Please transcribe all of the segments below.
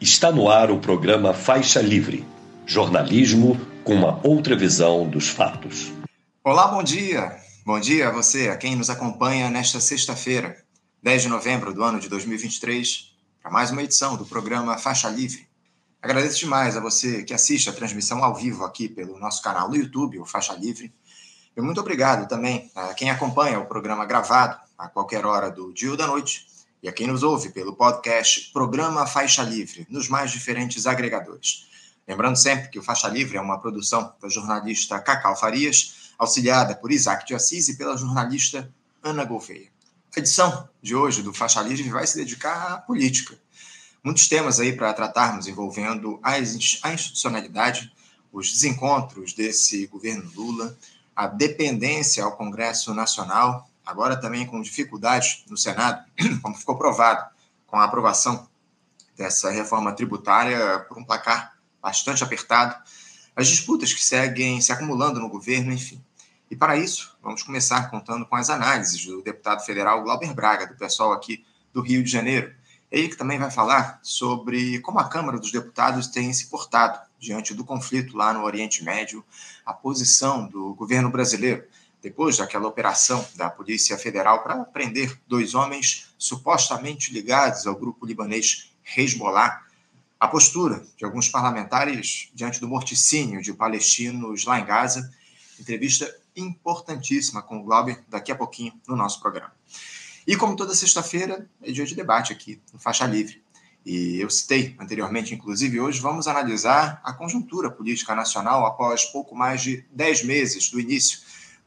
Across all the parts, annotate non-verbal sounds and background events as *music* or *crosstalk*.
Está no ar o programa Faixa Livre jornalismo com uma outra visão dos fatos. Olá, bom dia. Bom dia a você, a quem nos acompanha nesta sexta-feira, 10 de novembro do ano de 2023, para mais uma edição do programa Faixa Livre. Agradeço demais a você que assiste a transmissão ao vivo aqui pelo nosso canal no YouTube, o Faixa Livre. E muito obrigado também a quem acompanha o programa gravado a qualquer hora do dia ou da noite e a quem nos ouve pelo podcast Programa Faixa Livre, nos mais diferentes agregadores. Lembrando sempre que o Faixa Livre é uma produção da jornalista Cacau Farias, auxiliada por Isaac de Assis e pela jornalista Ana Gouveia. A edição de hoje do Faixa Livre vai se dedicar à política. Muitos temas aí para tratarmos envolvendo a institucionalidade, os desencontros desse governo Lula, a dependência ao Congresso Nacional agora também com dificuldades no Senado, *clears throat* como ficou provado com a aprovação dessa reforma tributária por um placar bastante apertado, as disputas que seguem se acumulando no governo, enfim. E para isso, vamos começar contando com as análises do deputado federal Glauber Braga, do pessoal aqui do Rio de Janeiro. Ele que também vai falar sobre como a Câmara dos Deputados tem se portado diante do conflito lá no Oriente Médio, a posição do governo brasileiro depois daquela operação da Polícia Federal para prender dois homens supostamente ligados ao grupo libanês Hezbollah, a postura de alguns parlamentares diante do morticínio de palestinos lá em Gaza, entrevista importantíssima com o Glauber daqui a pouquinho no nosso programa. E como toda sexta-feira, é dia de debate aqui no Faixa Livre. E eu citei anteriormente, inclusive, hoje vamos analisar a conjuntura política nacional após pouco mais de dez meses do início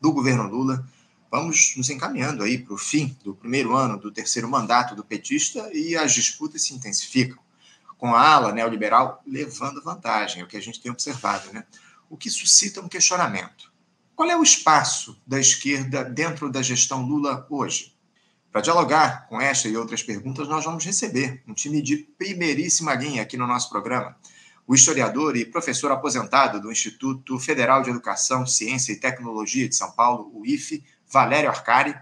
do governo Lula. Vamos nos encaminhando aí para o fim do primeiro ano do terceiro mandato do petista e as disputas se intensificam, com a ala neoliberal levando vantagem, é o que a gente tem observado, né? O que suscita um questionamento. Qual é o espaço da esquerda dentro da gestão Lula hoje? Para dialogar com esta e outras perguntas, nós vamos receber um time de primeiríssima linha aqui no nosso programa o historiador e professor aposentado do Instituto Federal de Educação, Ciência e Tecnologia de São Paulo, o IFE, Valério Arcari,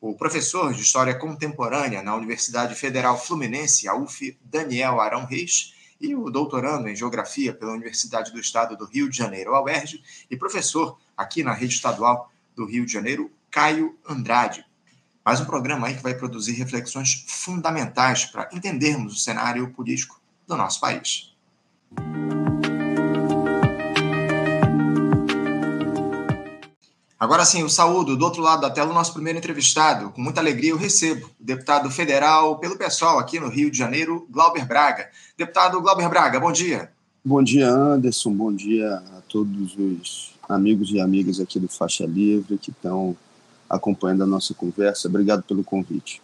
o professor de História Contemporânea na Universidade Federal Fluminense, a UF, Daniel Arão Reis, e o doutorando em Geografia pela Universidade do Estado do Rio de Janeiro, a UERJ, e professor aqui na Rede Estadual do Rio de Janeiro, Caio Andrade. Mais um programa aí que vai produzir reflexões fundamentais para entendermos o cenário político do nosso país. Agora sim, o saúdo do outro lado da tela o nosso primeiro entrevistado. Com muita alegria eu recebo o deputado federal pelo pessoal aqui no Rio de Janeiro, Glauber Braga. Deputado Glauber Braga, bom dia. Bom dia, Anderson. Bom dia a todos os amigos e amigas aqui do Faixa Livre que estão acompanhando a nossa conversa. Obrigado pelo convite.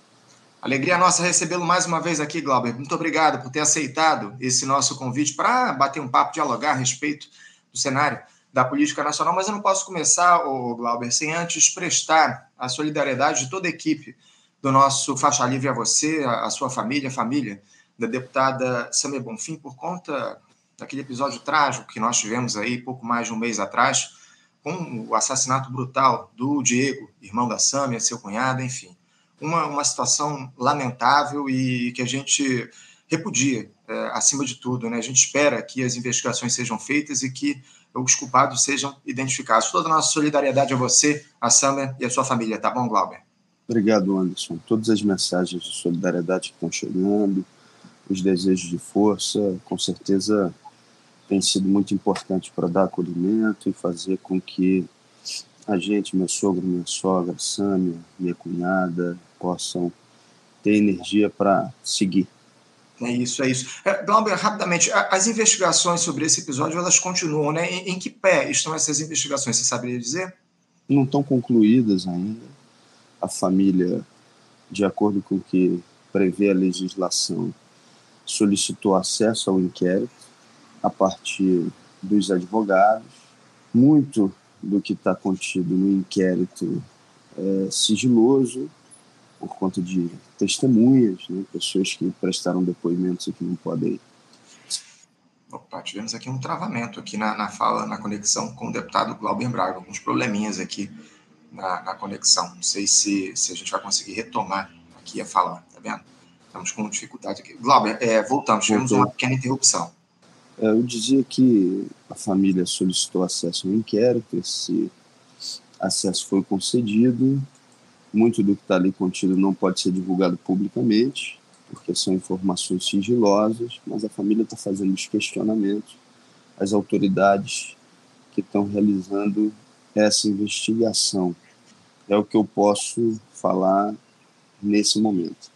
Alegria nossa recebê-lo mais uma vez aqui, Glauber. Muito obrigado por ter aceitado esse nosso convite para bater um papo, dialogar a respeito do cenário da política nacional. Mas eu não posso começar, ô, Glauber, sem antes prestar a solidariedade de toda a equipe do nosso Faixa Livre a você, a, sua família, a família da deputada Samia Bonfim, por conta daquele episódio trágico que nós tivemos aí pouco mais de um mês atrás, com o assassinato brutal do Diego, irmão da Samia, seu cunhado, enfim uma, uma situação lamentável e que a gente repudia, é, acima de tudo. Né? A gente espera que as investigações sejam feitas e que os culpados sejam identificados. Toda a nossa solidariedade a você, a Summer e a sua família, tá bom, Glauber? Obrigado, Anderson. Todas as mensagens de solidariedade que estão chegando, os desejos de força, com certeza tem sido muito importante para dar acolhimento e fazer com que a gente, meu sogro, minha sogra, Sâmia, minha cunhada, possam ter energia para seguir. É isso, é isso. É, Glauber, rapidamente, as investigações sobre esse episódio, elas continuam, né? Em, em que pé estão essas investigações, você saberia dizer? Não estão concluídas ainda. A família, de acordo com o que prevê a legislação, solicitou acesso ao inquérito a partir dos advogados. Muito do que está contido no inquérito é sigiloso, por conta de testemunhas, né, pessoas que prestaram depoimentos e que não podem. Opa, tivemos aqui um travamento aqui na, na fala, na conexão com o deputado Glauber Braga, alguns probleminhas aqui na, na conexão. Não sei se, se a gente vai conseguir retomar aqui a fala, tá vendo? Estamos com dificuldade aqui. Glauber, é, voltamos, tivemos uma pequena interrupção. É, eu dizia que a família solicitou acesso ao inquérito, esse acesso foi concedido, muito do que está ali contido não pode ser divulgado publicamente, porque são informações sigilosas, mas a família está fazendo os questionamentos às autoridades que estão realizando essa investigação. É o que eu posso falar nesse momento.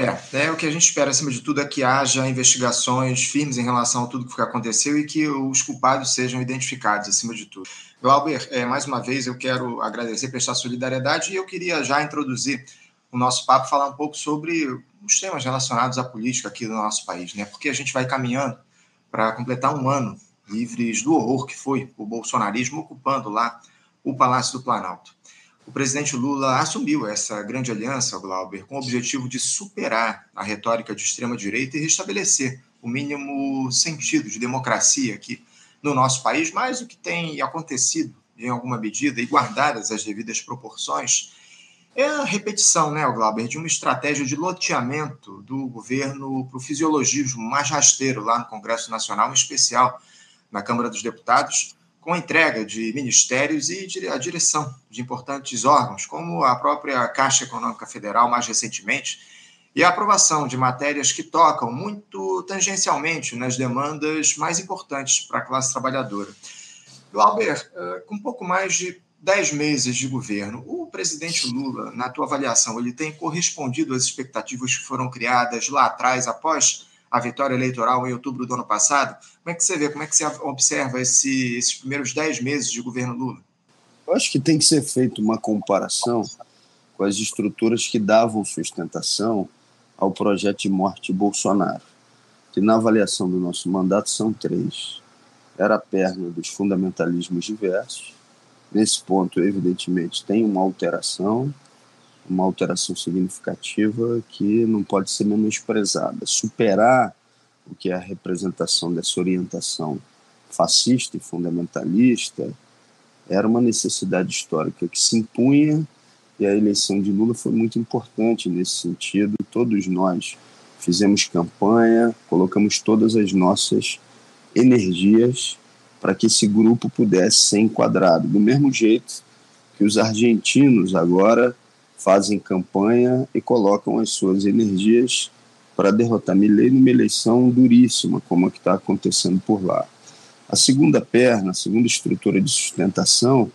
É, é o que a gente espera, acima de tudo, é que haja investigações firmes em relação a tudo que aconteceu e que os culpados sejam identificados, acima de tudo. Glauber, é, mais uma vez eu quero agradecer, prestar solidariedade e eu queria já introduzir o nosso papo, falar um pouco sobre os temas relacionados à política aqui do nosso país, né? Porque a gente vai caminhando para completar um ano livres do horror que foi o bolsonarismo ocupando lá o Palácio do Planalto o presidente Lula assumiu essa grande aliança, Glauber, com o objetivo de superar a retórica de extrema-direita e restabelecer o mínimo sentido de democracia aqui no nosso país, mas o que tem acontecido em alguma medida e guardadas as devidas proporções é a repetição, né, Glauber, de uma estratégia de loteamento do governo para o fisiologismo mais rasteiro lá no Congresso Nacional, em especial na Câmara dos Deputados, com a entrega de ministérios e a direção de importantes órgãos, como a própria Caixa Econômica Federal, mais recentemente, e a aprovação de matérias que tocam muito tangencialmente nas demandas mais importantes para a classe trabalhadora. Glauber, eh, com pouco mais de dez meses de governo, o presidente Lula, na tua avaliação, ele tem correspondido às expectativas que foram criadas lá atrás, após a vitória eleitoral em outubro do ano passado. Como é que você vê, como é que você observa esse, esses primeiros dez meses de governo Lula? Eu acho que tem que ser feita uma comparação com as estruturas que davam sustentação ao projeto de morte de Bolsonaro, que na avaliação do nosso mandato são três. Era a perna dos fundamentalismos diversos. Nesse ponto, evidentemente, tem uma alteração, uma alteração significativa que não pode ser menosprezada. Superar o que é a representação dessa orientação fascista e fundamentalista era uma necessidade histórica que se impunha e a eleição de Lula foi muito importante nesse sentido. Todos nós fizemos campanha, colocamos todas as nossas energias para que esse grupo pudesse ser enquadrado. Do mesmo jeito que os argentinos agora fazem campanha e colocam as suas energias para derrotar Milley numa eleição duríssima, como a que está acontecendo por lá. A segunda perna, a segunda estrutura de sustentação,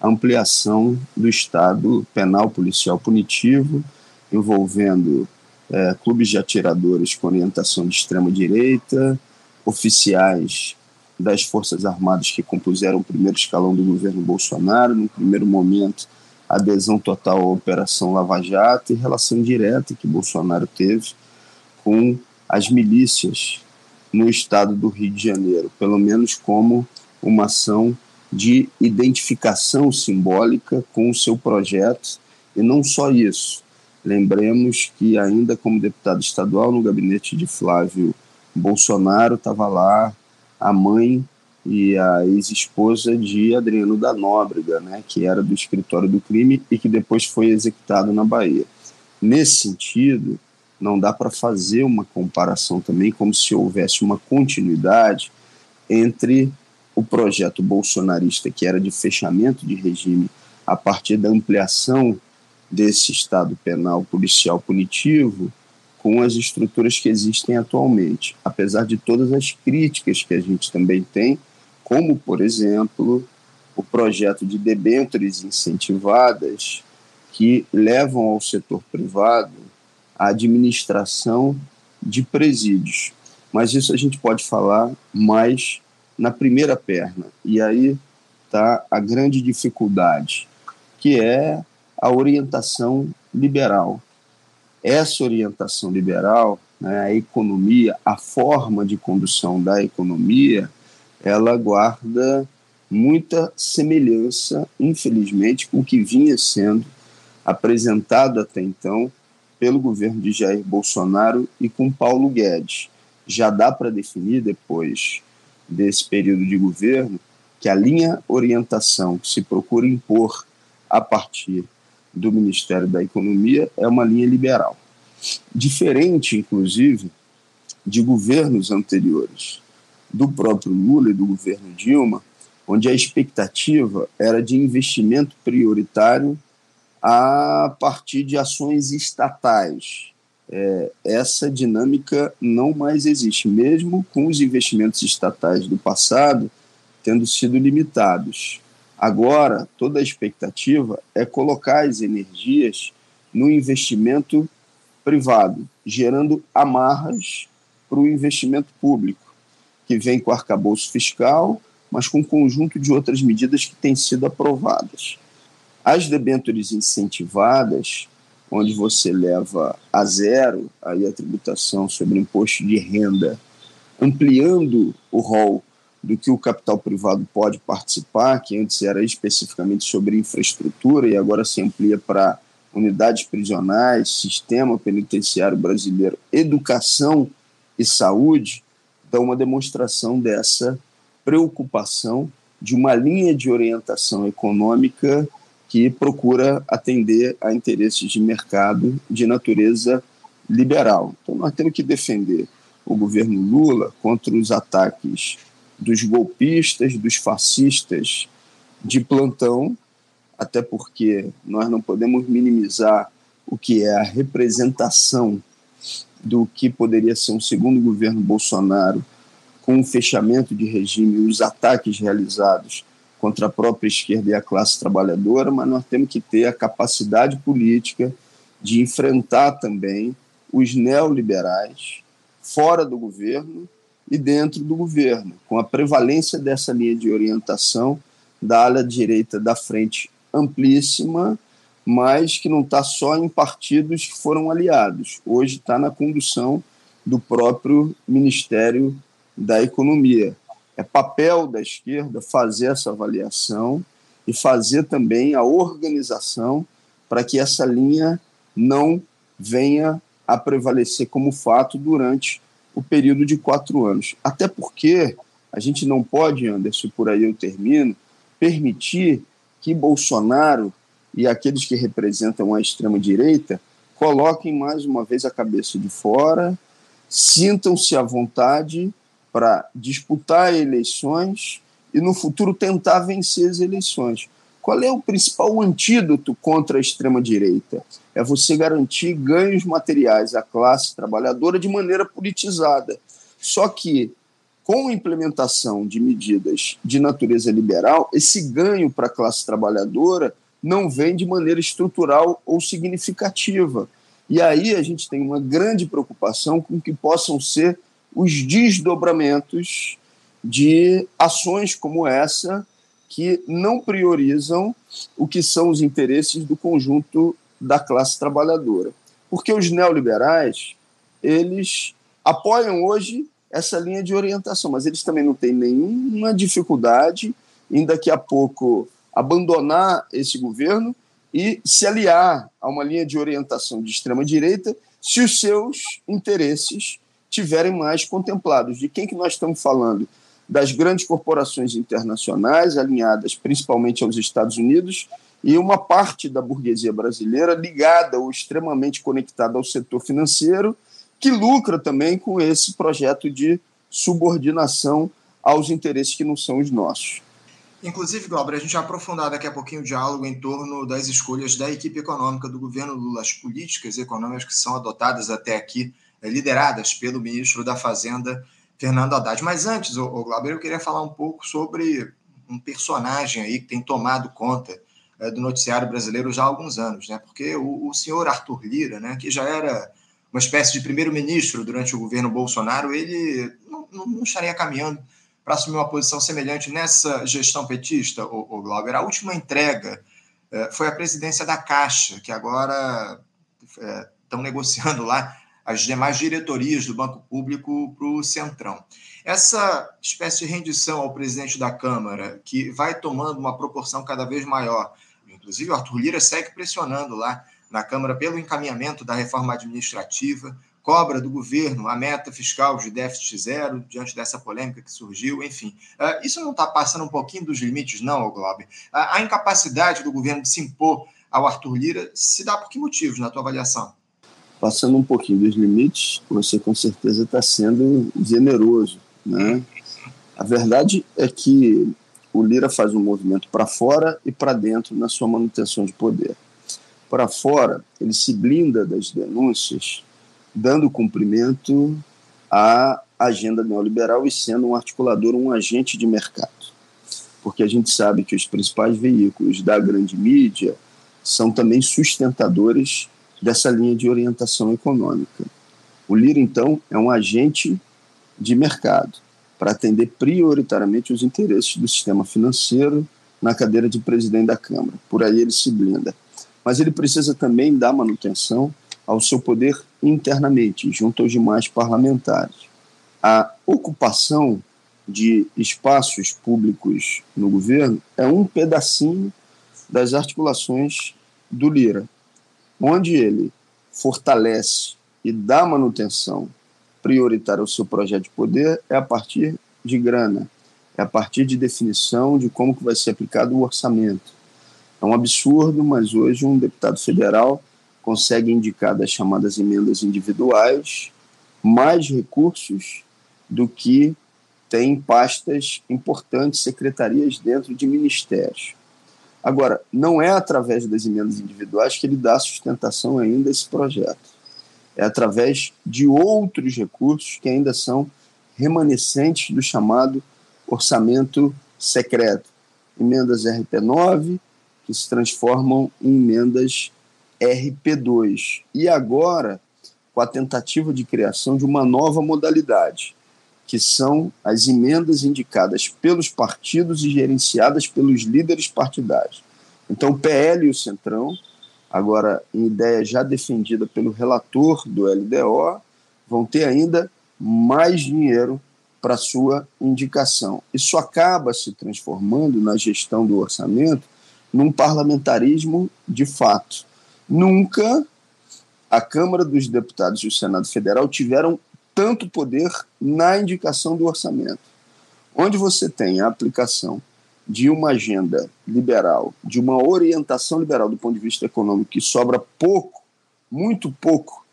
a ampliação do Estado penal policial punitivo, envolvendo é, clubes de atiradores com orientação de extrema-direita, oficiais das Forças Armadas que compuseram o primeiro escalão do governo Bolsonaro, no primeiro momento adesão total à Operação Lava Jato e relação direta que Bolsonaro teve com as milícias no estado do Rio de Janeiro, pelo menos como uma ação de identificação simbólica com o seu projeto. E não só isso. Lembremos que, ainda como deputado estadual no gabinete de Flávio Bolsonaro, estava lá a mãe e a ex-esposa de Adriano da Nóbrega, né, que era do escritório do crime e que depois foi executado na Bahia. Nesse sentido, não dá para fazer uma comparação também como se houvesse uma continuidade entre o projeto bolsonarista, que era de fechamento de regime a partir da ampliação desse Estado penal policial punitivo, com as estruturas que existem atualmente. Apesar de todas as críticas que a gente também tem como, por exemplo, o projeto de debêntures incentivadas que levam ao setor privado a administração de presídios. Mas isso a gente pode falar mais na primeira perna. E aí está a grande dificuldade, que é a orientação liberal. Essa orientação liberal, né, a economia, a forma de condução da economia, ela guarda muita semelhança, infelizmente, com o que vinha sendo apresentado até então pelo governo de Jair Bolsonaro e com Paulo Guedes. Já dá para definir, depois desse período de governo, que a linha orientação que se procura impor a partir do Ministério da Economia é uma linha liberal. diferente, inclusive, de governos anteriores, do próprio Lula e do governo Dilma, onde a expectativa era de investimento prioritário a partir de ações estatais. É, essa dinâmica não mais existe, mesmo com os investimentos estatais do passado tendo sido limitados. Agora, toda a expectativa é colocar as energias no investimento privado, gerando amarras para o investimento público, que vem com arcabouço fiscal, mas com um conjunto de outras medidas que têm sido aprovadas. As debêntures incentivadas, onde você leva a zero aí a tributação sobre imposto de renda, ampliando o rol do que o capital privado pode participar, que antes era especificamente sobre infraestrutura e agora se amplia para unidades prisionais, sistema penitenciário brasileiro, educação e saúde, dá uma demonstração dessa preocupação de uma linha de orientação econômica que procura atender a interesses de mercado de natureza liberal. Então, nós temos que defender o governo Lula contra os ataques dos golpistas, dos fascistas de plantão, até porque nós não podemos minimizar o que é a representação do que poderia ser um segundo governo Bolsonaro com o fechamento de regime e os ataques realizados contra a própria esquerda e a classe trabalhadora, mas nós temos que ter a capacidade política de enfrentar também os neoliberais fora do governo e dentro do governo, com a prevalência dessa linha de orientação da ala direita da frente amplíssima, mas que não está só em partidos que foram aliados. Hoje está na condução do próprio Ministério da Economia. É papel da esquerda fazer essa avaliação e fazer também a organização para que essa linha não venha a prevalecer como fato durante o período de quatro anos. Até porque a gente não pode, Anderson, por aí eu termino, permitir que Bolsonaro e aqueles que representam a extrema-direita coloquem mais uma vez a cabeça de fora, sintam-se à vontade para disputar eleições e no futuro tentar vencer as eleições. Qual é o principal antídoto contra a extrema-direita? É você garantir ganhos materiais à classe trabalhadora de maneira politizada. Só que, com a implementação de medidas de natureza liberal, esse ganho para a classe trabalhadora não vem de maneira estrutural ou significativa. E aí a gente tem uma grande preocupação com que possam ser os desdobramentos de ações como essa que não priorizam o que são os interesses do conjunto da classe trabalhadora. Porque os neoliberais, eles apoiam hoje essa linha de orientação, mas eles também não têm nenhuma dificuldade em daqui a pouco abandonar esse governo e se aliar a uma linha de orientação de extrema direita se os seus interesses tiverem mais contemplados. De quem que nós estamos falando? das grandes corporações internacionais, alinhadas principalmente aos Estados Unidos, e uma parte da burguesia brasileira ligada ou extremamente conectada ao setor financeiro, que lucra também com esse projeto de subordinação aos interesses que não são os nossos. Inclusive, Glauber, a gente vai aprofundar daqui a pouquinho o diálogo em torno das escolhas da equipe econômica do governo Lula, as políticas econômicas que são adotadas até aqui, eh, lideradas pelo ministro da Fazenda, Fernando Haddad. Mas antes, o, Glauber, eu queria falar um pouco sobre um personagem aí que tem tomado conta é, do noticiário brasileiro já há alguns anos, né? Porque o, senhor Arthur Lira, né, que já era uma espécie de primeiro-ministro durante o governo Bolsonaro, ele não estaria caminhando para assumir uma posição semelhante nessa gestão petista, o, o Glauber. A última entrega é, foi a presidência da Caixa, que agora estão é, negociando lá as demais diretorias do Banco Público para o Centrão. Essa espécie de rendição ao presidente da Câmara, que vai tomando uma proporção cada vez maior, inclusive o Arthur Lira segue pressionando lá na Câmara pelo encaminhamento da reforma administrativa, cobra do governo a meta fiscal de déficit zero diante dessa polêmica que surgiu, enfim. Uh, isso não está passando um pouquinho dos limites, não, Globo? Uh, a incapacidade do governo de se impor ao Arthur Lira se dá por que motivos, na tua avaliação? passando um pouquinho dos limites, você com certeza está sendo generoso. Né? A verdade é que o Lira faz um movimento para fora e para dentro na sua manutenção de poder. Para fora, ele se blinda das denúncias, dando cumprimento à agenda neoliberal e sendo um articulador, um agente de mercado. Porque a gente sabe que os principais veículos da grande mídia são também sustentadores dessa linha de orientação econômica. O Lira, então, é um agente de mercado para atender prioritariamente os interesses do sistema financeiro na cadeira de presidente da Câmara. Por aí ele se blinda. Mas ele precisa também dar manutenção ao seu poder internamente, junto aos demais parlamentares. A ocupação de espaços públicos no governo é um pedacinho das articulações do Lira, onde ele fortalece e dá manutenção prioritária ao seu projeto de poder é a partir de grana, é a partir de definição de como que vai ser aplicado o orçamento. É um absurdo, mas hoje um deputado federal consegue indicar das chamadas emendas individuais mais recursos do que tem pastas importantes, secretarias dentro de ministérios. Agora, não é através das emendas individuais que ele dá sustentação ainda a esse projeto. É através de outros recursos que ainda são remanescentes do chamado orçamento secreto. Emendas RP9, que se transformam em emendas RP2. E agora, com a tentativa de criação de uma nova modalidade, que são as emendas indicadas pelos partidos e gerenciadas pelos líderes partidários. Então, o PL e o Centrão, agora em ideia já defendida pelo relator do LDO, vão ter ainda mais dinheiro para sua indicação. Isso acaba se transformando na gestão do orçamento num parlamentarismo de fato. Nunca a Câmara dos Deputados e o Senado Federal tiveram tanto poder na indicação do orçamento. Onde você tem a aplicação de uma agenda liberal, de uma orientação liberal do ponto de vista econômico, que sobra pouco, muito pouco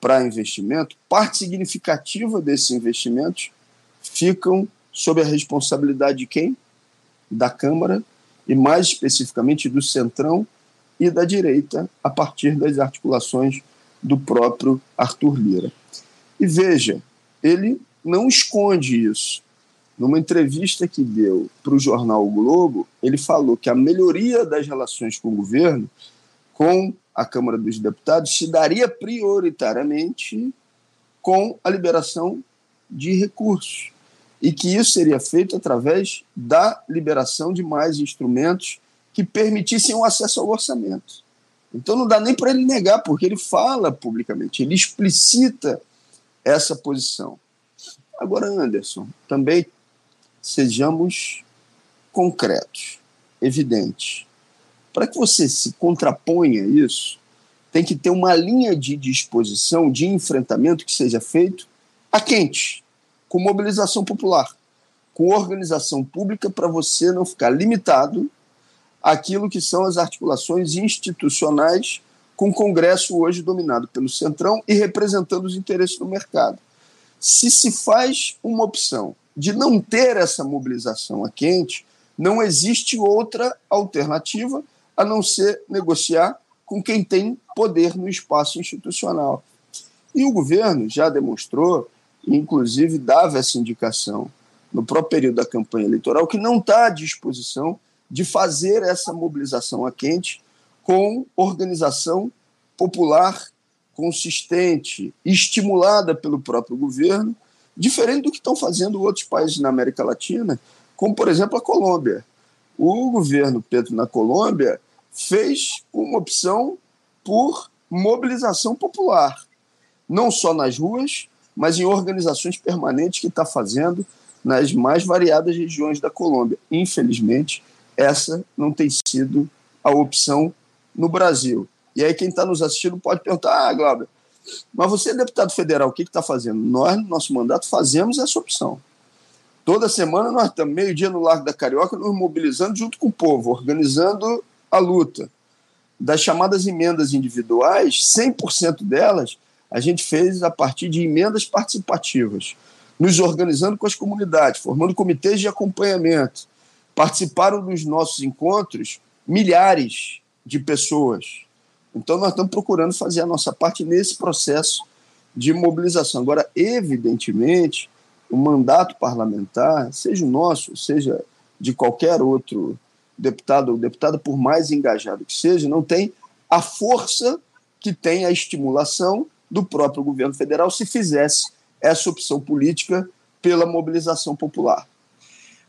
para investimento, parte significativa desses investimentos ficam sob a responsabilidade de quem? Da Câmara e, mais especificamente, do Centrão e da direita, a partir das articulações do próprio Arthur Lira. E veja, ele não esconde isso. Numa entrevista que deu para o jornal o Globo, ele falou que a melhoria das relações com o governo, com a Câmara dos Deputados, se daria prioritariamente com a liberação de recursos. E que isso seria feito através da liberação de mais instrumentos que permitissem o acesso ao orçamento. Então não dá nem para ele negar, porque ele fala publicamente, ele explicita essa posição. Agora, Anderson, também sejamos concretos, evidentes. Para que você se contraponha a isso, tem que ter uma linha de disposição, de enfrentamento que seja feito a quente, com mobilização popular, com organização pública, para você não ficar limitado àquilo que são as articulações institucionais com o Congresso hoje dominado pelo Centrão e representando os interesses do mercado. Se se faz uma opção de não ter essa mobilização a quente, não existe outra alternativa a não ser negociar com quem tem poder no espaço institucional. E o governo já demonstrou, inclusive dava essa indicação no próprio período da campanha eleitoral, que não está à disposição de fazer essa mobilização a quente com organização popular consistente, estimulada pelo próprio governo, diferente do que estão fazendo outros países na América Latina, como, por exemplo, a Colômbia. O governo Petro na Colômbia fez uma opção por mobilização popular, não só nas ruas, mas em organizações permanentes que está fazendo nas mais variadas regiões da Colômbia. Infelizmente, essa não tem sido a opção no Brasil. E aí quem está nos assistindo pode perguntar, ah, Glauber, mas você é deputado federal, o que está fazendo? Nós, no nosso mandato, fazemos essa opção. Toda semana nós estamos, meio-dia no Largo da Carioca, nos mobilizando junto com o povo, organizando a luta. Das chamadas emendas individuais, 100% delas, a gente fez a partir de emendas participativas, nos organizando com as comunidades, formando comitês de acompanhamento. Participaram dos nossos encontros milhares de pessoas. Então, nós estamos procurando fazer a nossa parte nesse processo de mobilização. Agora, evidentemente, o mandato parlamentar, seja o nosso, seja de qualquer outro deputado ou deputada, por mais engajado que seja, não tem a força que tem a estimulação do próprio governo federal se fizesse essa opção política pela mobilização popular.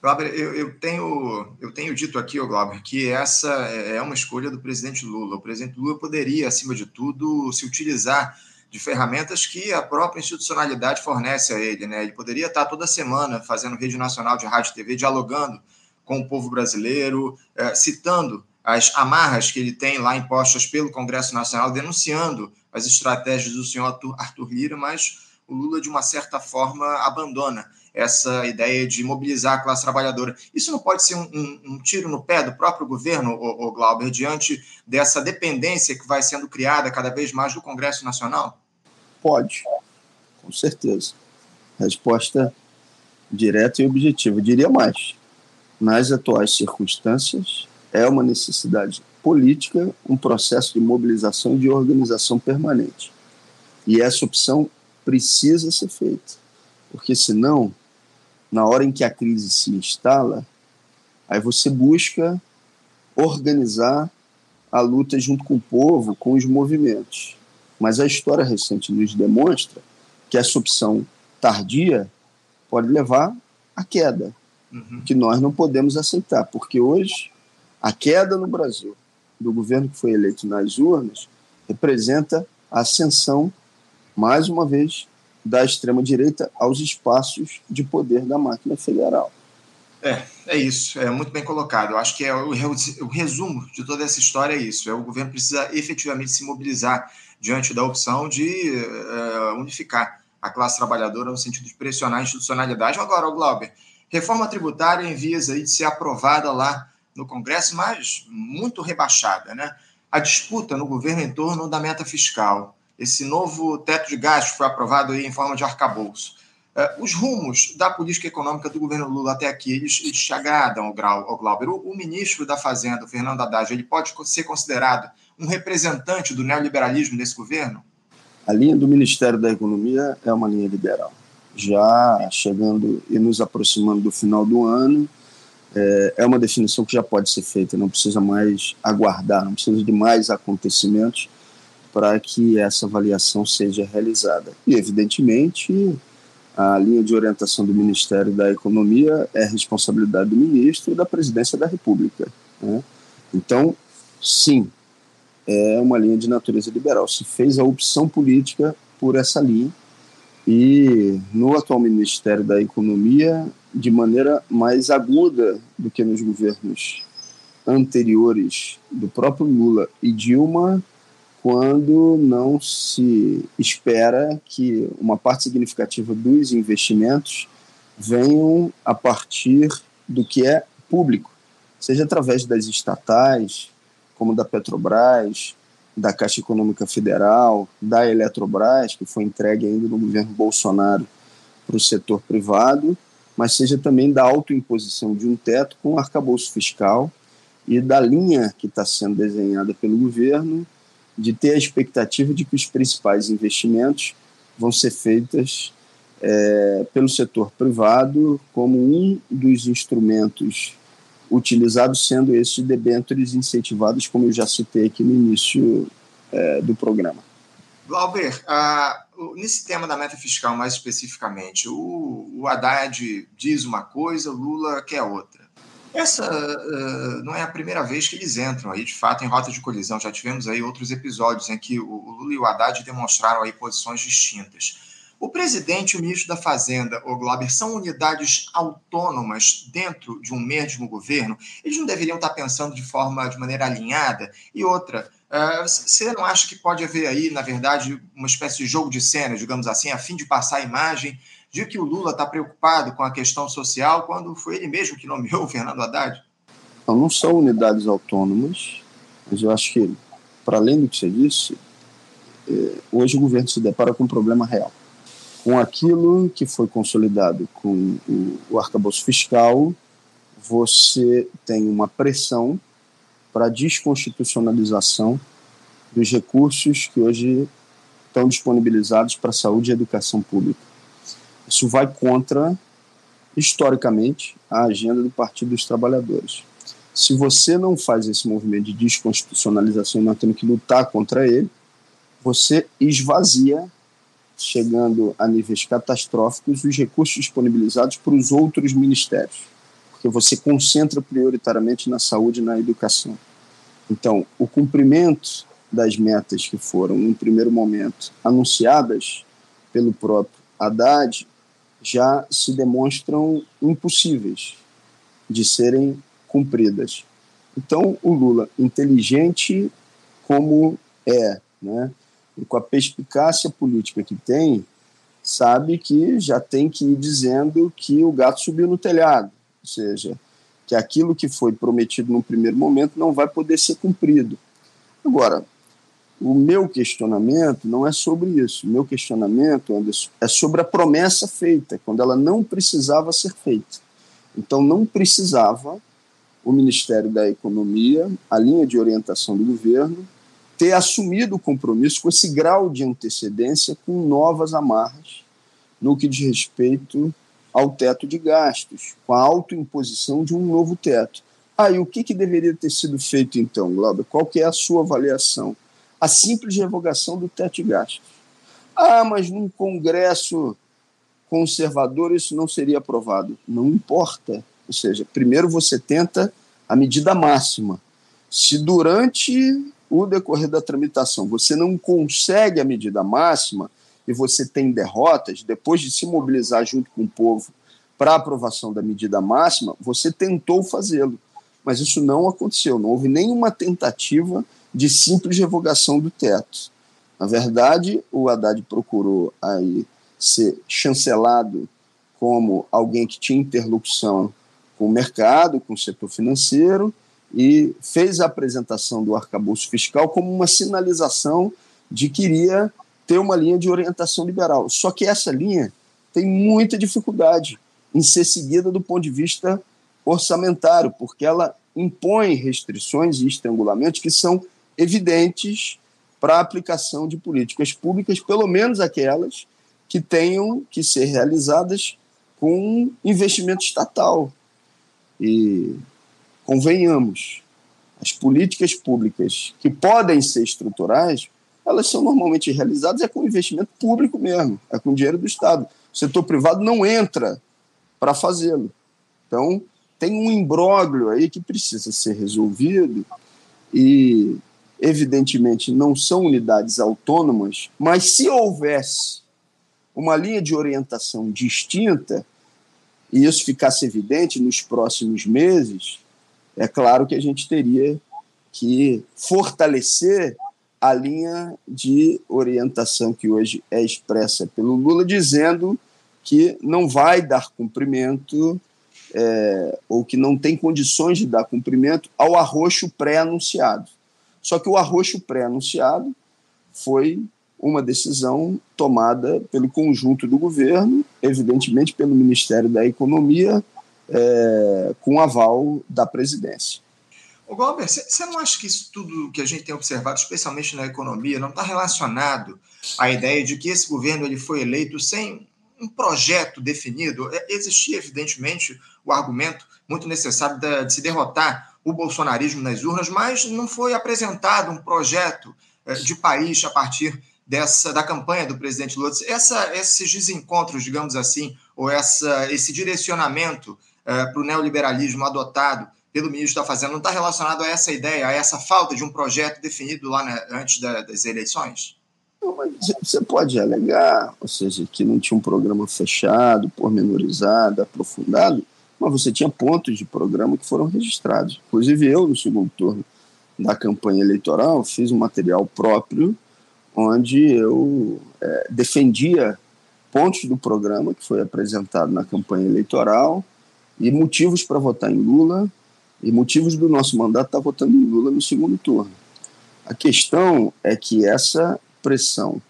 Glauber, eu, eu, tenho, eu tenho dito aqui, Glauber, que essa é uma escolha do presidente Lula. O presidente Lula poderia, acima de tudo, se utilizar de ferramentas que a própria institucionalidade fornece a ele. Né? Ele poderia estar toda semana fazendo rede nacional de rádio e TV, dialogando com o povo brasileiro, eh, citando as amarras que ele tem lá impostas pelo Congresso Nacional, denunciando as estratégias do senhor Arthur Lira, mas o Lula, de uma certa forma, abandona essa ideia de mobilizar a classe trabalhadora. Isso não pode ser um, um, um tiro no pé do próprio governo, o, o Glauber, diante dessa dependência que vai sendo criada cada vez mais do Congresso Nacional? Pode, com certeza. Resposta direta e objetiva. diria mais. Nas atuais circunstâncias, é uma necessidade política, um processo de mobilização e de organização permanente. E essa opção precisa ser feita, porque senão, na hora em que a crise se instala, aí você busca organizar a luta junto com o povo, com os movimentos. Mas a história recente nos demonstra que essa opção tardia pode levar à queda, uhum. que nós não podemos aceitar, porque hoje a queda no Brasil do governo que foi eleito nas urnas representa a ascensão, mais uma vez, da extrema-direita aos espaços de poder da máquina federal. É, é isso, é muito bem colocado. Eu acho que é o, o resumo de toda essa história é isso: é o governo precisa efetivamente se mobilizar diante da opção de uh, unificar a classe trabalhadora no sentido de pressionar a institucionalidade. Agora, o Glauber, reforma tributária em vias aí de ser aprovada lá no Congresso, mas muito rebaixada, né? A disputa no governo em torno da meta fiscal, esse novo teto de gastos foi aprovado em forma de arcabouço. Uh, os rumos da política econômica do governo Lula até aqui, eles, eles te agradam, ao, Grau, ao Glauber? O, o, ministro da Fazenda, Fernando Haddad, ele pode ser considerado um representante do neoliberalismo nesse governo? A linha do Ministério da Economia é uma linha liberal. Já chegando e nos aproximando do final do ano, é, é uma definição que já pode ser feita, não precisa mais aguardar, não precisa de mais acontecimentos para que essa avaliação seja realizada. E, evidentemente, a linha de orientação do Ministério da Economia é responsabilidade do ministro e da Presidência da República. Né? Então, sim, é uma linha de natureza liberal. Se fez a opção política por essa linha e no atual Ministério da Economia, de maneira mais aguda do que nos governos anteriores do próprio Lula e Dilma, quando não se espera que uma parte significativa dos investimentos venham a partir do que é público, seja através das estatais, como da Petrobras, da Caixa Econômica Federal, da Eletrobras, que foi entregue ainda no governo Bolsonaro para o setor privado, mas seja também da autoimposição de um teto com arcabouço fiscal e da linha que está sendo desenhada pelo governo de ter a expectativa de que os principais investimentos vão ser feitos é, pelo setor privado como um dos instrumentos utilizados, sendo esses debêntures incentivados, como eu já citei aqui no início é, do programa. Glauber, uh, nesse tema da meta fiscal mais especificamente, o, o Haddad diz uma coisa, Lula quer outra. Essa uh, não é a primeira vez que eles entram aí, de fato, em rota de colisão. Já tivemos aí outros episódios em que o, Lula e o Haddad demonstraram aí posições distintas. O presidente e o ministro da Fazenda, o Glauber, são unidades autônomas dentro de um mesmo governo? Eles não deveriam estar pensando de forma, de maneira alinhada? E outra, uh, você não acha que pode haver aí, na verdade, uma espécie de jogo de cena, digamos assim, a fim de passar a imagem de que o Lula está preocupado com a questão social quando foi ele mesmo que nomeou o Fernando Haddad? Não, não são unidades autônomas, mas eu acho que, para além do que você disse, é, hoje o governo se depara com um problema real. Com aquilo que foi consolidado com o, arcabouço fiscal, você tem uma pressão para a desconstitucionalização dos recursos que hoje estão disponibilizados para a saúde e educação pública. Isso vai contra, historicamente, a agenda do Partido dos Trabalhadores. Se você não faz esse movimento de desconstitucionalização e nós temos que lutar contra ele, você esvazia, chegando a níveis catastróficos, os recursos disponibilizados para os outros ministérios, porque você concentra prioritariamente na saúde e na educação. Então, o cumprimento das metas que foram, em primeiro momento, anunciadas pelo próprio Haddad, já se demonstram impossíveis de serem cumpridas. Então, o Lula, inteligente como é, né, e com a perspicácia política que tem, sabe que já tem que ir dizendo que o gato subiu no telhado, ou seja, que aquilo que foi prometido no primeiro momento não vai poder ser cumprido. Agora, o meu questionamento não é sobre isso. O meu questionamento, Anderson, é sobre a promessa feita, quando ela não precisava ser feita. Então, não precisava o Ministério da Economia, a linha de orientação do governo, ter assumido o compromisso com esse grau de antecedência com novas amarras no que diz respeito ao teto de gastos, com a autoimposição de um novo teto. Ah, e o que, que deveria ter sido feito então, Glauber? Qual que é a sua avaliação? A simples revogação do teto de gastos. Ah, mas num congresso conservador isso não seria aprovado. Não importa. Ou seja, primeiro você tenta a medida máxima. Se durante o decorrer da tramitação você não consegue a medida máxima e você tem derrotas, depois de se mobilizar junto com o povo para aprovação da medida máxima, você tentou fazê-lo. Mas isso não aconteceu, não houve nenhuma tentativa de simples revogação do teto. Na verdade, o Haddad procurou aí ser chancelado como alguém que tinha interlocução com o mercado, com o setor financeiro, e fez a apresentação do arcabouço fiscal como uma sinalização de que iria ter uma linha de orientação liberal. Só que essa linha tem muita dificuldade em ser seguida do ponto de vista orçamentário, porque ela impõe restrições e estrangulamentos que são evidentes para a aplicação de políticas públicas, pelo menos aquelas que tenham que ser realizadas com investimento estatal. E convenhamos, as políticas públicas que podem ser estruturais, elas são normalmente realizadas é com investimento público mesmo, é com dinheiro do Estado. O setor privado não entra para fazê-lo. Então, tem um imbróglio aí que precisa ser resolvido e, evidentemente, não são unidades autônomas, mas se houvesse uma linha de orientação distinta, e isso ficasse evidente nos próximos meses, é claro que a gente teria que fortalecer a linha de orientação que hoje é expressa pelo Lula, dizendo que não vai dar cumprimento é, ou que não tem condições de dar cumprimento ao arroxo pré-anunciado. Só que o arroxo pré-anunciado foi uma decisão tomada pelo conjunto do governo, evidentemente pelo Ministério da Economia, é, com aval da presidência. O Glauber, você não acha que isso tudo que a gente tem observado, especialmente na economia, não está relacionado à ideia de que esse governo ele foi eleito sem um projeto definido? É, existia, evidentemente, o argumento muito necessário de se derrotar o bolsonarismo nas urnas, mas não foi apresentado um projeto é, de país a partir dessa da campanha do presidente Lula. Essa, esses desencontros, digamos assim, ou essa, esse direcionamento é, para o neoliberalismo adotado pelo ministro da Fazenda não está relacionado a essa ideia, a essa falta de um projeto definido lá né, antes da, das eleições? Você pode alegar, ou seja, que não tinha um programa fechado, pormenorizado, aprofundado, mas você tinha pontos de programa que foram registrados. Inclusive eu, no segundo turno da campanha eleitoral, fiz um material próprio onde eu é, defendia pontos do programa que foi apresentado na campanha eleitoral e motivos para votar em Lula e motivos do nosso mandato estar tá votando em Lula no segundo turno. A questão é que essa pressão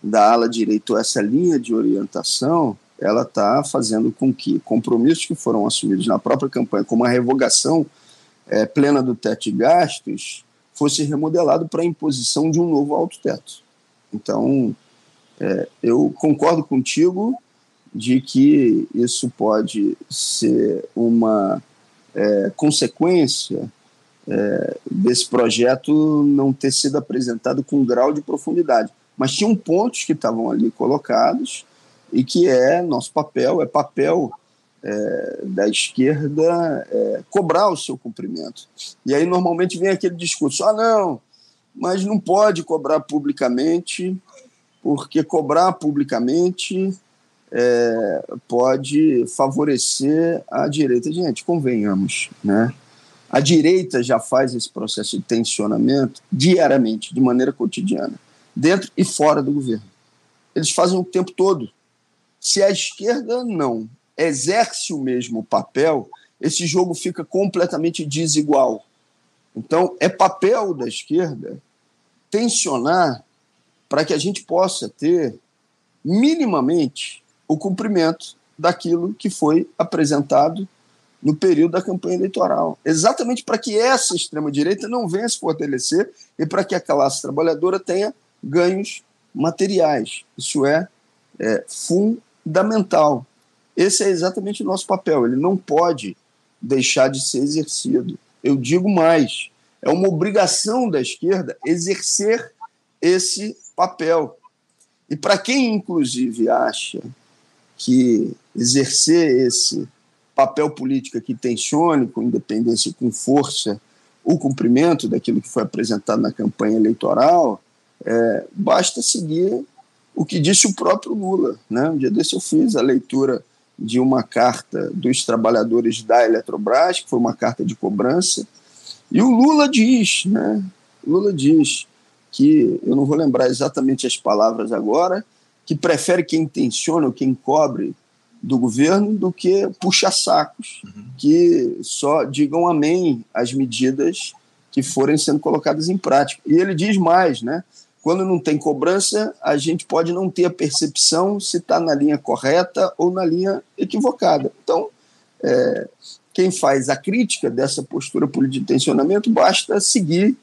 da ala direita, essa linha de orientação, ela está fazendo com que compromissos que foram assumidos na própria campanha, como a revogação é, plena do teto de gastos, fosse remodelado para a imposição de um novo alto teto. Então, é, eu concordo contigo de que isso pode ser uma é, consequência é, desse projeto não ter sido apresentado com grau de profundidade. Mas tinham pontos que estavam ali colocados e que é nosso papel, é papel é, da esquerda é, cobrar o seu cumprimento. E aí normalmente vem aquele discurso: ah, não, mas não pode cobrar publicamente, porque cobrar publicamente é, pode favorecer a direita. Gente, convenhamos, né? A direita já faz esse processo de tensionamento diariamente, de maneira cotidiana, dentro e fora do governo. Eles fazem o tempo todo. Se a esquerda não exerce o mesmo papel, esse jogo fica completamente desigual. Então, é papel da esquerda tensionar para que a gente possa ter minimamente o cumprimento daquilo que foi apresentado no período da campanha eleitoral. Exatamente para que essa extrema-direita não venha se fortalecer e para que a classe trabalhadora tenha ganhos materiais. Isso é, é fundamental. Esse é exatamente o nosso papel. Ele não pode deixar de ser exercido. Eu digo mais: é uma obrigação da esquerda exercer esse papel. E para quem, inclusive, acha que exercer esse papel político que tensione com independência e com força o cumprimento daquilo que foi apresentado na campanha eleitoral, é, basta seguir o que disse o próprio Lula. Né? Um dia desse eu fiz a leitura de uma carta dos trabalhadores da Eletrobras, que foi uma carta de cobrança, e o Lula diz, né? Lula diz que, eu não vou lembrar exatamente as palavras agora, que prefere quem tensiona ou quem cobre do governo do que puxa-sacos uhum. que só digam amém às medidas que forem sendo colocadas em prática. E ele diz mais, né? Quando não tem cobrança, a gente pode não ter a percepção se está na linha correta ou na linha equivocada. Então, é, quem faz a crítica dessa postura política de tensionamento basta seguir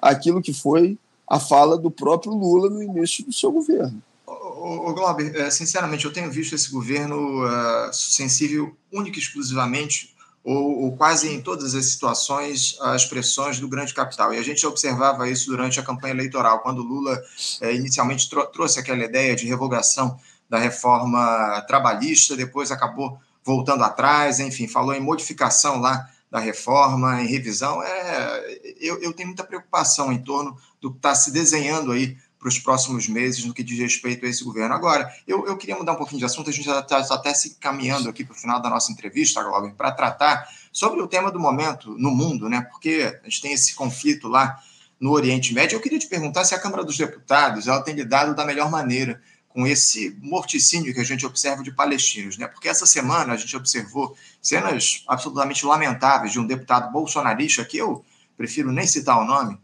aquilo que foi a fala do próprio Lula no início do seu governo. O, Glauber, é, sinceramente, eu tenho visto esse governo uh, sensível única e exclusivamente ou, ou, quase em todas as situações, as pressões do grande capital. E a gente observava isso durante a campanha eleitoral, quando Lula eh, inicialmente trou trouxe aquela ideia de revogação da reforma trabalhista, depois acabou voltando atrás, enfim, falou em modificação lá da reforma, em revisão. É, eu, eu tenho muita preocupação em torno do que está se desenhando aí para os próximos meses no que diz respeito a esse governo. Agora, eu, eu queria mudar um pouquinho de assunto, a gente já está até se caminhando aqui para o final da nossa entrevista, Glauber, para tratar sobre o tema do momento no mundo, né? Porque a gente tem esse conflito lá no Oriente Médio. Eu queria te perguntar se a Câmara dos Deputados ela tem lidado da melhor maneira com esse morticínio que a gente observa de palestinos, né? Porque essa semana a gente observou cenas absolutamente lamentáveis de um deputado bolsonarista, que eu prefiro nem citar o nome,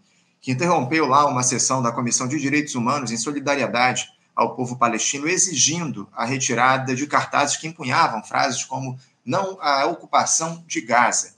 que interrompeu lá uma sessão da Comissão de Direitos Humanos em solidariedade ao povo palestino, exigindo a retirada de cartazes que empunhavam frases como não a ocupação de Gaza.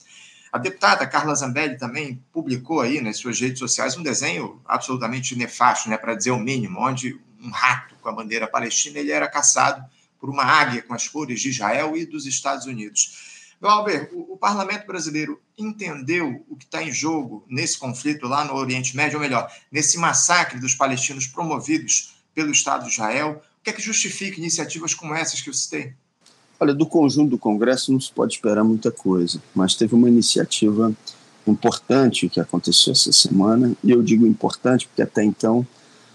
A deputada Carla Zambelli também publicou aí nas suas redes sociais um desenho absolutamente nefasto, né, para dizer o mínimo, onde um rato com a bandeira palestina ele era caçado por uma águia com as cores de Israel e dos Estados Unidos. Glauber, o, o parlamento brasileiro entendeu o que está em jogo nesse conflito lá no Oriente Médio, ou melhor, nesse massacre dos palestinos promovidos pelo Estado de Israel? O que é que justifica iniciativas como essas que eu citei? Olha, do conjunto do Congresso não se pode esperar muita coisa, mas teve uma iniciativa importante que aconteceu essa semana, e eu digo importante porque até então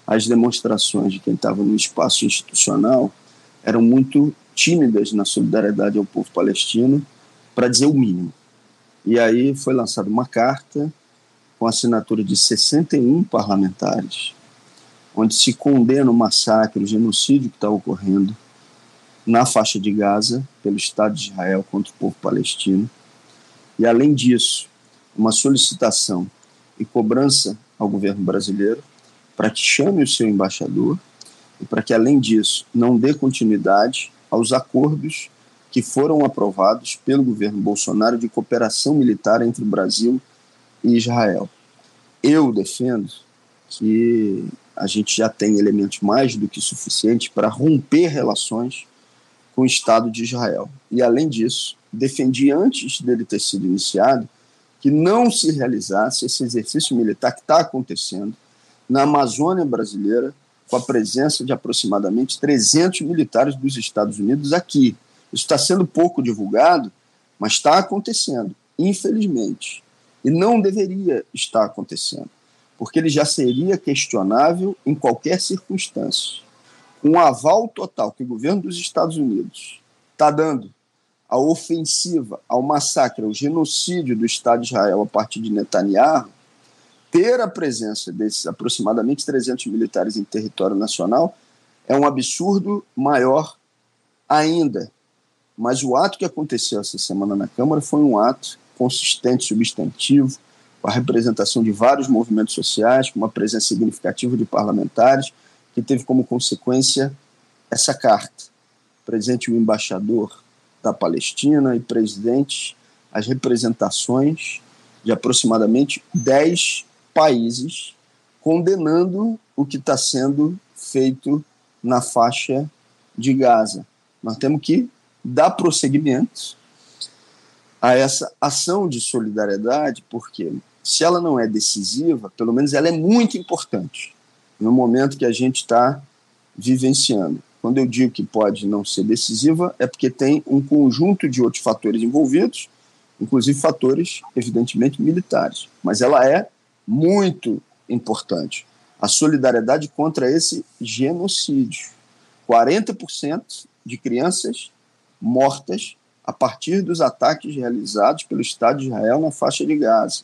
as demonstrações de quem estava no espaço institucional eram muito tímidas na solidariedade ao povo palestino para dizer o mínimo. E aí foi lançada uma carta com assinatura de 61 parlamentares, onde se condena o massacre, o genocídio que está ocorrendo na faixa de Gaza pelo Estado de Israel contra o povo palestino. E, além disso, uma solicitação e cobrança ao governo brasileiro para que chame o seu embaixador e para que, além disso, não dê continuidade aos acordos que foram aprovados pelo governo Bolsonaro de cooperação militar entre o Brasil e Israel. Eu defendo que a gente já tem elementos mais do que suficientes para romper relações com o Estado de Israel. E, além disso, defendi antes dele ter sido iniciado que não se realizasse esse exercício militar que está acontecendo na Amazônia brasileira, com a presença de aproximadamente 300 militares dos Estados Unidos aqui. Isso está sendo pouco divulgado, mas está acontecendo, infelizmente. E não deveria estar acontecendo, porque ele já seria questionável em qualquer circunstância. O aval total que o governo dos Estados Unidos está dando à ofensiva, ao massacre, ao genocídio do Estado de Israel a partir de Netanyahu, ter a presença desses aproximadamente 300 militares em território nacional é um absurdo maior ainda. Mas o ato que aconteceu essa semana na Câmara foi um ato consistente, substantivo, com a representação de vários movimentos sociais, com uma presença significativa de parlamentares, que teve como consequência essa carta. Presente o embaixador da Palestina e presidente as representações de aproximadamente 10 países condenando o que está sendo feito na faixa de Gaza. Nós temos que dar prosseguimento a essa ação de solidariedade, porque se ela não é decisiva, pelo menos ela é muito importante no momento que a gente está vivenciando. Quando eu digo que pode não ser decisiva, é porque tem um conjunto de outros fatores envolvidos, inclusive fatores, evidentemente, militares. Mas ela é muito importante. A solidariedade contra esse genocídio. 40% de crianças mortas a partir dos ataques realizados pelo Estado de Israel na faixa de Gaza.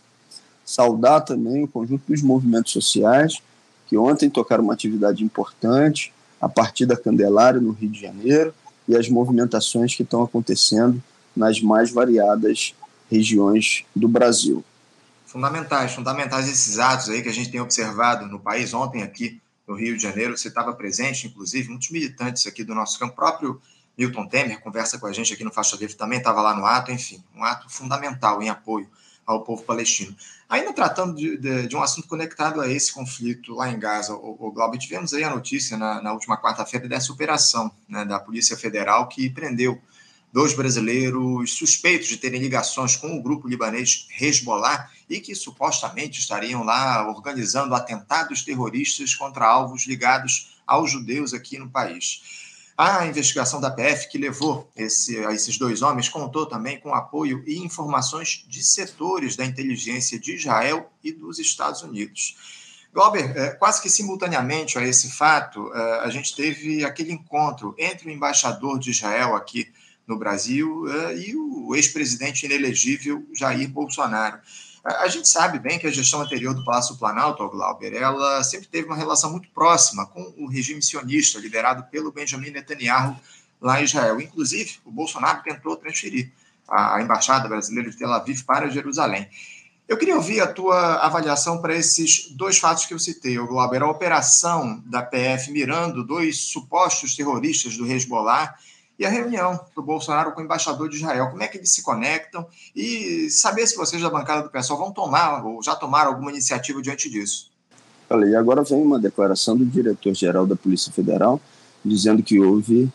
Saudar também o conjunto dos movimentos sociais que ontem tocaram uma atividade importante a partir da Candelária, no Rio de Janeiro, e as movimentações que estão acontecendo nas mais variadas regiões do Brasil. Fundamentais, fundamentais esses atos aí que a gente tem observado no país. Ontem, aqui no Rio de Janeiro, você estava presente, inclusive, muitos militantes aqui do nosso campo, próprio Milton Temer conversa com a gente aqui no Faixa Livre, também estava lá no ato, enfim, um ato fundamental em apoio ao povo palestino. Ainda tratando de, de, de, um assunto conectado a esse conflito lá em Gaza, o, o tivemos aí a notícia na, na última quarta-feira dessa operação né, da Polícia Federal que prendeu dois brasileiros suspeitos de terem ligações com o grupo libanês Hezbollah e que supostamente estariam lá organizando atentados terroristas contra alvos ligados aos judeus aqui no país. A investigação da PF que levou esse, a esses dois homens contou também com apoio e informações de setores da inteligência de Israel e dos Estados Unidos. Glauber, é, quase que simultaneamente a esse fato, é, a gente teve aquele encontro entre o embaixador de Israel aqui no Brasil é, e o ex-presidente inelegível Jair Bolsonaro. A gente sabe bem que a gestão anterior do Palácio Planalto, ao Glauber, ela sempre teve uma relação muito próxima com o regime sionista liderado pelo Benjamin Netanyahu lá em Israel. Inclusive, o Bolsonaro tentou transferir a embaixada brasileira de Tel Aviv para Jerusalém. Eu queria ouvir a tua avaliação para esses dois fatos que eu citei, o Glauber. A operação da PF mirando dois supostos terroristas do Hezbollah e a reunião do Bolsonaro com o embaixador de Israel. Como é que eles se conectam e saber se vocês da bancada do pessoal vão tomar ou já tomaram alguma iniciativa diante disso. Olha, e agora vem uma declaração do diretor-geral da Polícia Federal dizendo que houve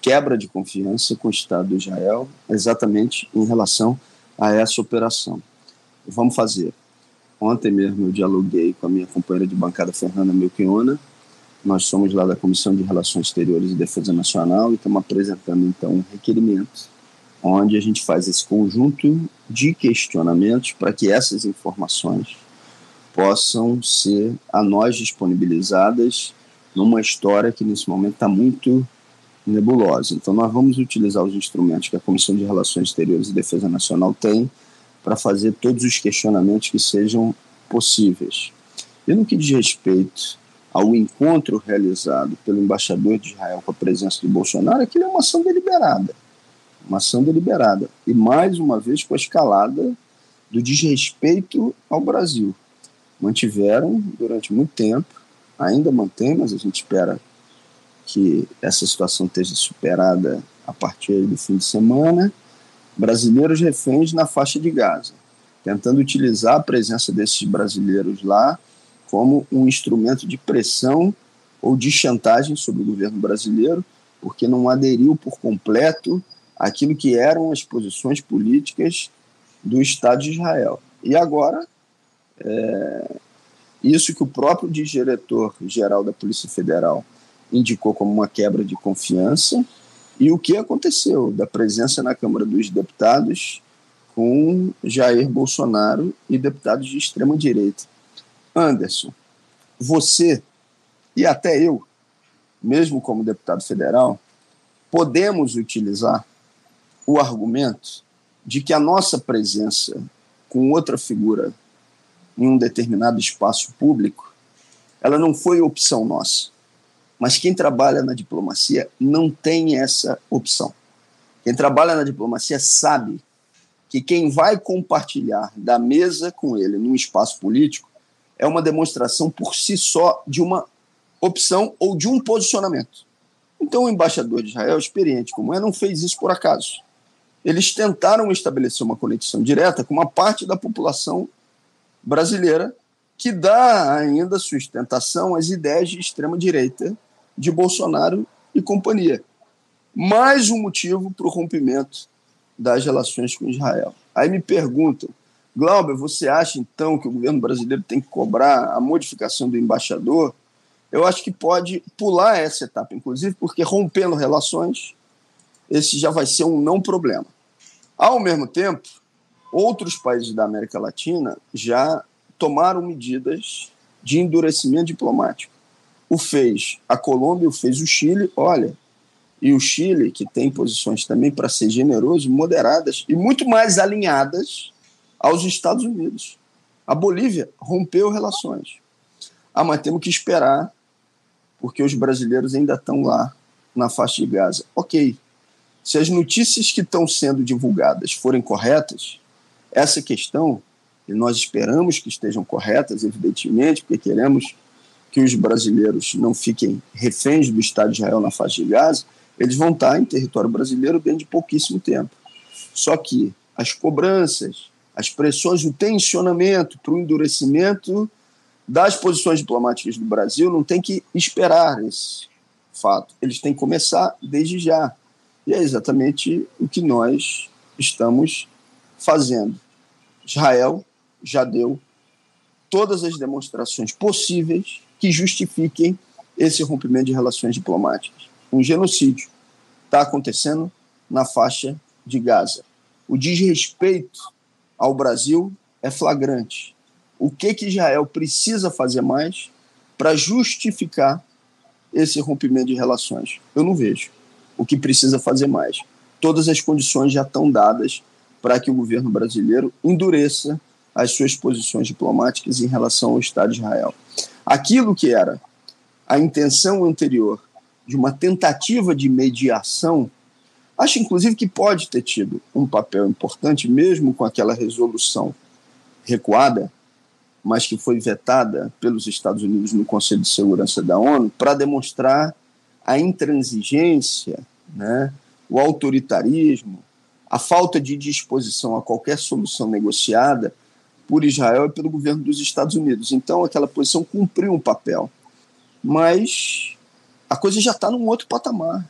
quebra de confiança com o Estado de Israel exatamente em relação a essa operação. Vamos fazer. Ontem mesmo eu dialoguei com a minha companheira de bancada, Fernanda Melchiona, nós somos lá da Comissão de Relações Exteriores e Defesa Nacional e estamos apresentando então um requerimento onde a gente faz esse conjunto de questionamentos para que essas informações possam ser a nós disponibilizadas numa história que nesse momento está muito nebulosa. Então nós vamos utilizar os instrumentos que a Comissão de Relações Exteriores e Defesa Nacional tem para fazer todos os questionamentos que sejam possíveis. E no que diz respeito ao encontro realizado pelo embaixador de Israel com a presença de Bolsonaro, aquilo é uma ação deliberada. Uma ação deliberada. E mais uma vez com a escalada do desrespeito ao Brasil. Mantiveram durante muito tempo ainda mantém, mas a gente espera que essa situação esteja superada a partir do fim de semana. Brasileiros reféns na faixa de Gaza, tentando utilizar a presença desses brasileiros lá como um instrumento de pressão ou de chantagem sobre o governo brasileiro, porque não aderiu por completo àquilo que eram as posições políticas do Estado de Israel. E agora, é, isso que o próprio diretor-geral da Polícia Federal indicou como uma quebra de confiança, e o que aconteceu da presença na Câmara dos Deputados com Jair Bolsonaro e deputados de extrema direita. Anderson, você e até eu, mesmo como deputado federal, podemos utilizar o argumento de que a nossa presença com outra figura em um determinado espaço público, ela não foi opção nossa. Mas quem trabalha na diplomacia não tem essa opção. Quem trabalha na diplomacia sabe que quem vai compartilhar da mesa com ele num espaço político é uma demonstração por si só de uma opção ou de um posicionamento. Então, o embaixador de Israel, experiente como é, não fez isso por acaso. Eles tentaram estabelecer uma conexão direta com uma parte da população brasileira que dá ainda sustentação às ideias de extrema-direita de Bolsonaro e companhia. Mais um motivo para o rompimento das relações com Israel. Aí me perguntam, Glauber, você acha então que o governo brasileiro tem que cobrar a modificação do embaixador? Eu acho que pode pular essa etapa, inclusive, porque rompendo relações, esse já vai ser um não problema. Ao mesmo tempo, outros países da América Latina já tomaram medidas de endurecimento diplomático. O fez a Colômbia, o fez o Chile, olha, e o Chile, que tem posições também para ser generoso, moderadas e muito mais alinhadas aos Estados Unidos. A Bolívia rompeu relações. Ah, mas temos que esperar, porque os brasileiros ainda estão lá na faixa de Gaza. Ok. Se as notícias que estão sendo divulgadas forem corretas, essa questão, e nós esperamos que estejam corretas, evidentemente, porque queremos que os brasileiros não fiquem reféns do Estado de Israel na faixa de Gaza, eles vão estar em território brasileiro dentro de pouquíssimo tempo. Só que as cobranças, as pressões, o tensionamento para o endurecimento das posições diplomáticas do Brasil não tem que esperar esse fato. Eles têm que começar desde já. E é exatamente o que nós estamos fazendo. Israel já deu todas as demonstrações possíveis que justifiquem esse rompimento de relações diplomáticas. Um genocídio está acontecendo na faixa de Gaza. O desrespeito ao Brasil é flagrante. O que, que Israel precisa fazer mais para justificar esse rompimento de relações? Eu não vejo. O que precisa fazer mais? Todas as condições já estão dadas para que o governo brasileiro endureça as suas posições diplomáticas em relação ao Estado de Israel. Aquilo que era a intenção anterior de uma tentativa de mediação Acho, inclusive, que pode ter tido um papel importante, mesmo com aquela resolução recuada, mas que foi vetada pelos Estados Unidos no Conselho de Segurança da ONU, para demonstrar a intransigência, né, o autoritarismo, a falta de disposição a qualquer solução negociada por Israel e pelo governo dos Estados Unidos. Então, aquela posição cumpriu um papel. Mas a coisa já está num outro patamar.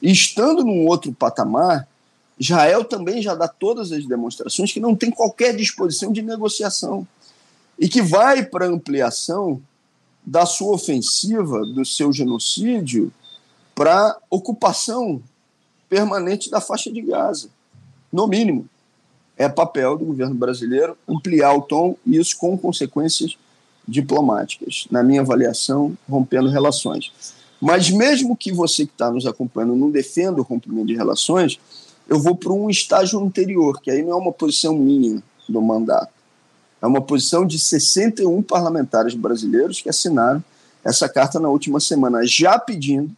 E estando num outro patamar, Israel também já dá todas as demonstrações que não tem qualquer disposição de negociação e que vai para ampliação da sua ofensiva, do seu genocídio, para ocupação permanente da faixa de Gaza. No mínimo, é papel do governo brasileiro ampliar o tom e isso com consequências diplomáticas, na minha avaliação, rompendo relações. Mas mesmo que você que está nos acompanhando não defenda o rompimento de relações, eu vou para um estágio anterior, que aí não é uma posição minha do mandato. É uma posição de 61 parlamentares brasileiros que assinaram essa carta na última semana, já pedindo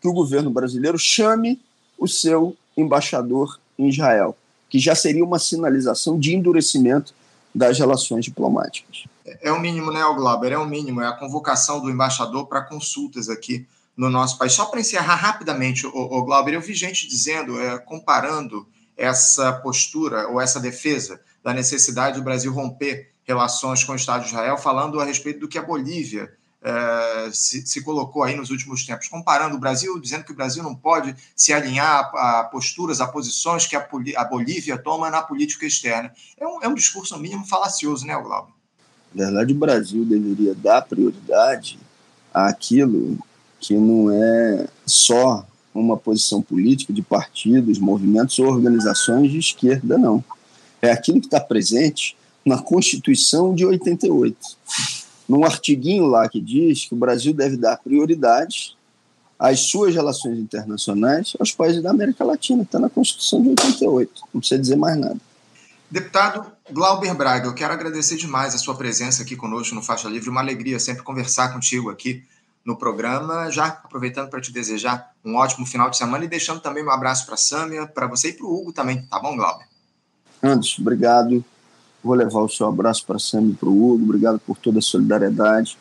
que o governo brasileiro chame o seu embaixador em Israel, que já seria uma sinalização de endurecimento das relações diplomáticas. É o mínimo, né, Glauber? É o mínimo. É a convocação do embaixador para consultas aqui no nosso país. Só para encerrar rapidamente, o, o Glauber, eu vi gente dizendo, é, comparando essa postura ou essa defesa da necessidade do Brasil romper relações com o Estado de Israel, falando a respeito do que a Bolívia é, se, se, colocou aí nos últimos tempos, comparando o Brasil, dizendo que o Brasil não pode se alinhar a, a posturas, a posições que a, a, Bolívia toma na política externa. É um, é um discurso, no mínimo, falacioso, né, Glauber? Na verdade, o Brasil deveria dar prioridade àquilo que não é só uma posição política de partidos, movimentos ou organizações de esquerda, não. É aquilo que está presente na Constituição de 88. Num artiguinho lá que diz que o Brasil deve dar prioridade às suas relações internacionais aos países da América Latina. Está na Constituição de 88. Não precisa dizer mais nada. Deputado Glauber Braga, eu quero agradecer demais a sua presença aqui conosco no Faixa Livre. Uma alegria sempre conversar contigo aqui no programa. Já aproveitando para te desejar um ótimo final de semana e deixando também um abraço para a Sâmia, para você e para o Hugo também, tá bom, Glauber? Anderson, obrigado. Vou levar o seu abraço para a Sâmia e para o Hugo. Obrigado por toda a solidariedade.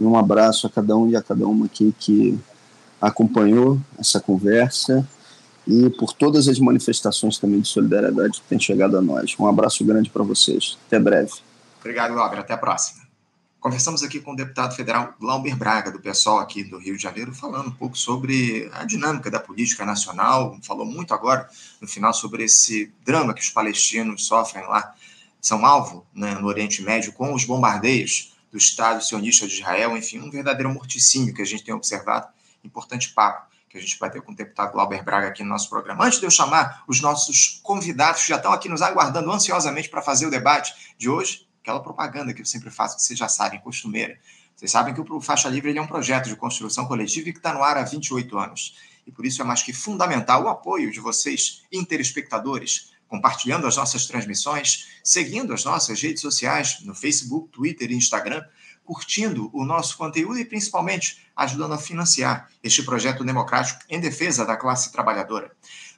E um abraço a cada um e a cada uma aqui que acompanhou essa conversa e por todas as manifestações também de solidariedade que têm chegado a nós. Um abraço grande para vocês. Até breve. Obrigado, Glauber. Até a próxima. Conversamos aqui com o deputado federal Glauber Braga, do PSOL aqui do Rio de Janeiro, falando um pouco sobre a dinâmica da política nacional. Falou muito agora, no final, sobre esse drama que os palestinos sofrem lá, são alvo né, no Oriente Médio, com os bombardeios do Estado sionista de Israel. Enfim, um verdadeiro morticínio que a gente tem observado. Importante papo que a gente vai ter com o deputado Glauber Braga aqui no nosso programa. Antes de eu chamar os nossos convidados que já estão aqui nos aguardando ansiosamente para fazer o debate de hoje, aquela propaganda que eu sempre faço, que vocês já sabem, costumeira. Vocês sabem que o Faixa Livre é um projeto de construção coletiva e que está no ar há 28 anos. E por isso é mais que fundamental o apoio de vocês, interespectadores, compartilhando as nossas transmissões, seguindo as nossas redes sociais no Facebook, Twitter e Instagram, curtindo o nosso conteúdo e principalmente ajudando a financiar este projeto democrático em defesa da classe trabalhadora.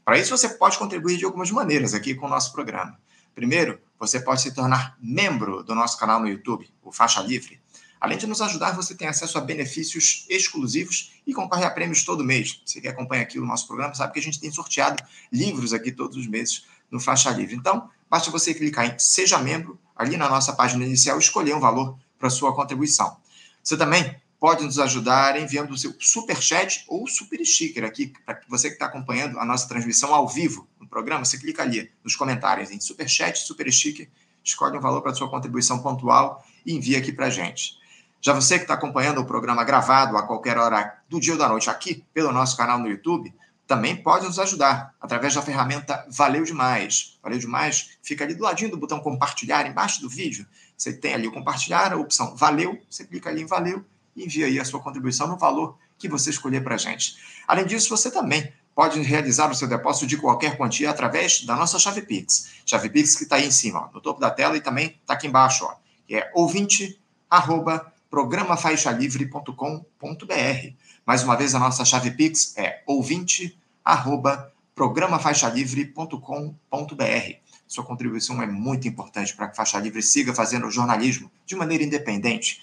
Para isso, você pode contribuir de algumas maneiras aqui com o nosso programa. Primeiro, você pode se tornar membro do nosso canal no YouTube, o Faixa Livre. Além de nos ajudar, você tem acesso a benefícios exclusivos e concorre a prêmios todo mês. Você que acompanha aqui o nosso programa sabe que a gente tem sorteado livros aqui todos os meses no Faixa Livre. Então, basta você clicar em Seja Membro, ali na nossa página inicial, escolher um valor para sua contribuição. Você também pode nos ajudar enviando o seu super chat ou super sticker aqui, para você que está acompanhando a nossa transmissão ao vivo no programa, você clica ali nos comentários em super chat, super sticker, escolhe um valor para sua contribuição pontual e envia aqui para a gente. Já você que está acompanhando o programa gravado a qualquer hora do dia ou da noite aqui pelo nosso canal no YouTube, também pode nos ajudar através da ferramenta Valeu Demais. Valeu Demais fica ali do ladinho do botão compartilhar embaixo do vídeo. Você tem ali o compartilhar, a opção Valeu, você clica ali em Valeu e envia aí a sua contribuição no valor que você escolher para a gente. Além disso, você também pode realizar o seu depósito de qualquer quantia através da nossa chave Pix. Chave Pix que está aí em cima, ó, no topo da tela e também está aqui embaixo, ó, que é ouvinte, arroba, programafaixalivre.com.br. Mais uma vez, a nossa chave Pix é ouvinte, arroba, programafaixalivre.com.br. Sua contribuição é muito importante para que Faixa Livre siga fazendo jornalismo de maneira independente,